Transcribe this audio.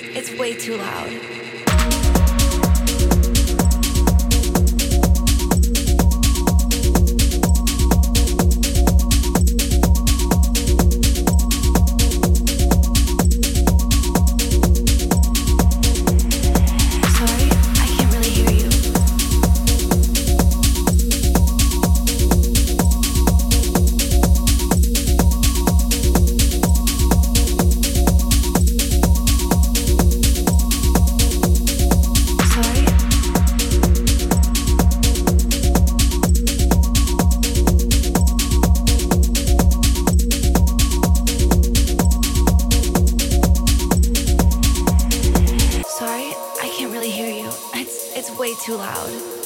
It's way too loud. It's way too loud.